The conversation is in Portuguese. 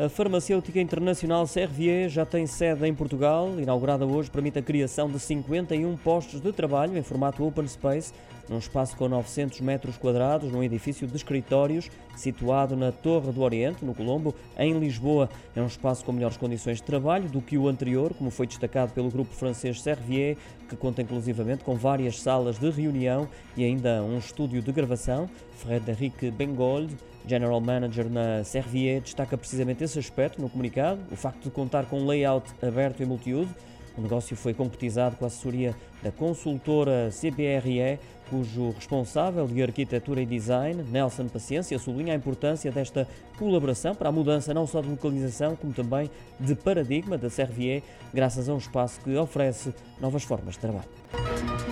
A farmacêutica internacional Servier já tem sede em Portugal. Inaugurada hoje, permite a criação de 51 postos de trabalho em formato open space, num espaço com 900 metros quadrados, num edifício de escritórios situado na Torre do Oriente, no Colombo, em Lisboa. É um espaço com melhores condições de trabalho do que o anterior, como foi destacado pelo grupo francês Servier, que conta inclusivamente com várias salas de reunião e ainda um estúdio de gravação. Frederic Bengold, General Manager na Servier, destaca precisamente esse aspecto no comunicado, o facto de contar com um layout aberto e multiuso. O negócio foi concretizado com a assessoria da consultora CBRE, cujo responsável de arquitetura e design, Nelson Paciência, sublinha a importância desta colaboração para a mudança não só de localização, como também de paradigma da Servier, graças a um espaço que oferece novas formas de trabalho.